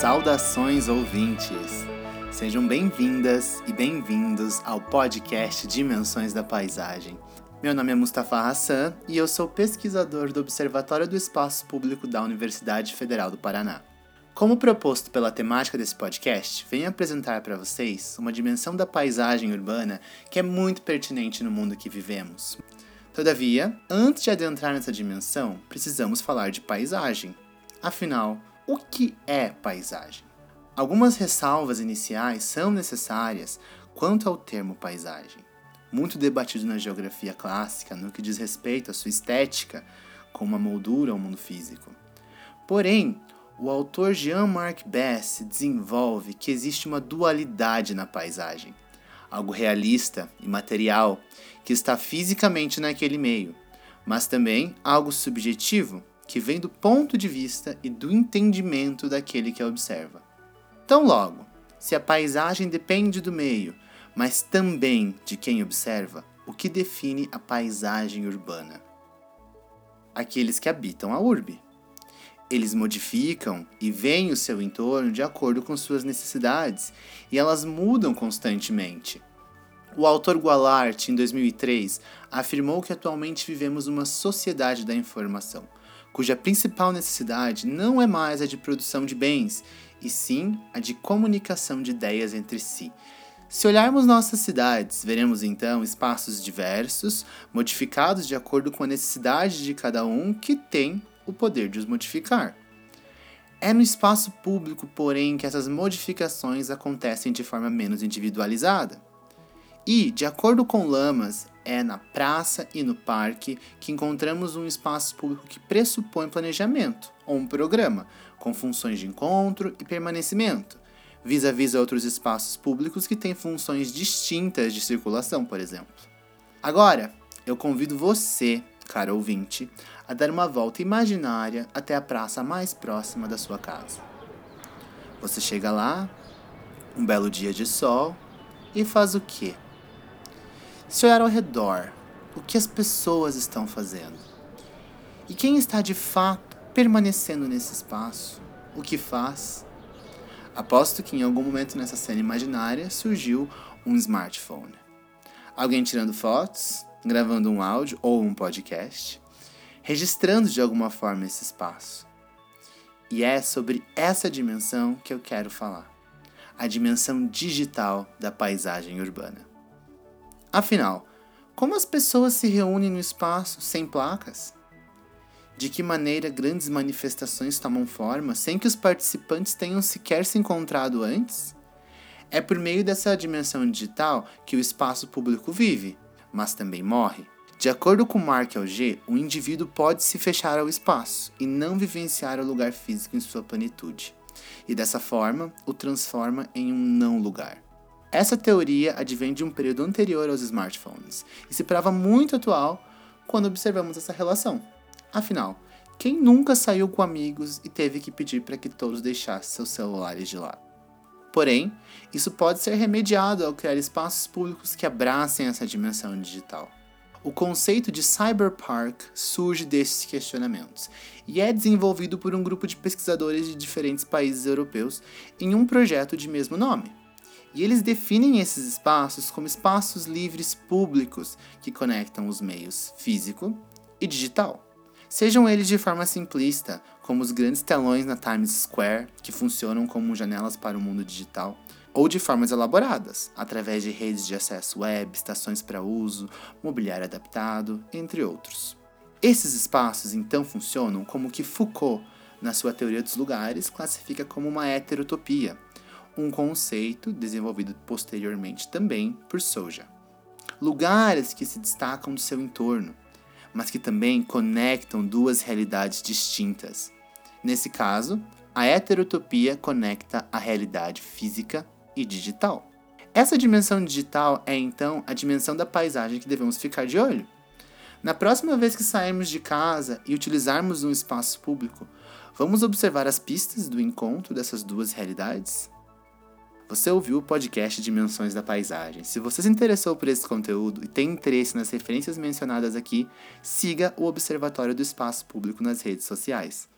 Saudações ouvintes! Sejam bem-vindas e bem-vindos ao podcast Dimensões da Paisagem. Meu nome é Mustafa Hassan e eu sou pesquisador do Observatório do Espaço Público da Universidade Federal do Paraná. Como proposto pela temática desse podcast, venho apresentar para vocês uma dimensão da paisagem urbana que é muito pertinente no mundo que vivemos. Todavia, antes de adentrar nessa dimensão, precisamos falar de paisagem. Afinal, o que é paisagem? Algumas ressalvas iniciais são necessárias quanto ao termo paisagem. Muito debatido na geografia clássica no que diz respeito à sua estética, como uma moldura ao mundo físico. Porém, o autor Jean-Marc Bess desenvolve que existe uma dualidade na paisagem, algo realista e material que está fisicamente naquele meio, mas também algo subjetivo que vem do ponto de vista e do entendimento daquele que a observa. Tão logo, se a paisagem depende do meio, mas também de quem observa, o que define a paisagem urbana? Aqueles que habitam a urbe. Eles modificam e veem o seu entorno de acordo com suas necessidades, e elas mudam constantemente. O autor Gualart, em 2003, afirmou que atualmente vivemos uma sociedade da informação, cuja principal necessidade não é mais a de produção de bens, e sim a de comunicação de ideias entre si. Se olharmos nossas cidades, veremos então espaços diversos, modificados de acordo com a necessidade de cada um que tem o poder de os modificar. É no espaço público, porém, que essas modificações acontecem de forma menos individualizada. E, de acordo com Lamas, é na praça e no parque que encontramos um espaço público que pressupõe planejamento, ou um programa, com funções de encontro e permanecimento, vis-à-vis -vis outros espaços públicos que têm funções distintas de circulação, por exemplo. Agora, eu convido você, cara ouvinte, a dar uma volta imaginária até a praça mais próxima da sua casa. Você chega lá, um belo dia de sol, e faz o quê? Se olhar ao redor, o que as pessoas estão fazendo? E quem está de fato permanecendo nesse espaço? O que faz? Aposto que em algum momento nessa cena imaginária surgiu um smartphone. Alguém tirando fotos, gravando um áudio ou um podcast, registrando de alguma forma esse espaço. E é sobre essa dimensão que eu quero falar a dimensão digital da paisagem urbana. Afinal, como as pessoas se reúnem no espaço sem placas? De que maneira grandes manifestações tomam forma sem que os participantes tenham sequer se encontrado antes? É por meio dessa dimensão digital que o espaço público vive, mas também morre. De acordo com Mark Alger, o indivíduo pode se fechar ao espaço e não vivenciar o lugar físico em sua plenitude, e dessa forma o transforma em um não lugar. Essa teoria advém de um período anterior aos smartphones e se prova muito atual quando observamos essa relação. Afinal, quem nunca saiu com amigos e teve que pedir para que todos deixassem seus celulares de lado? Porém, isso pode ser remediado ao criar espaços públicos que abracem essa dimensão digital. O conceito de cyberpark surge desses questionamentos e é desenvolvido por um grupo de pesquisadores de diferentes países europeus em um projeto de mesmo nome. E eles definem esses espaços como espaços livres públicos que conectam os meios físico e digital. Sejam eles de forma simplista, como os grandes telões na Times Square, que funcionam como janelas para o mundo digital, ou de formas elaboradas, através de redes de acesso web, estações para uso, mobiliário adaptado, entre outros. Esses espaços então funcionam como o que Foucault, na sua teoria dos lugares, classifica como uma heterotopia, um conceito desenvolvido posteriormente também por Soja. Lugares que se destacam do seu entorno, mas que também conectam duas realidades distintas. Nesse caso, a heterotopia conecta a realidade física e digital. Essa dimensão digital é então a dimensão da paisagem que devemos ficar de olho. Na próxima vez que sairmos de casa e utilizarmos um espaço público, vamos observar as pistas do encontro dessas duas realidades? Você ouviu o podcast Dimensões da Paisagem. Se você se interessou por esse conteúdo e tem interesse nas referências mencionadas aqui, siga o Observatório do Espaço Público nas redes sociais.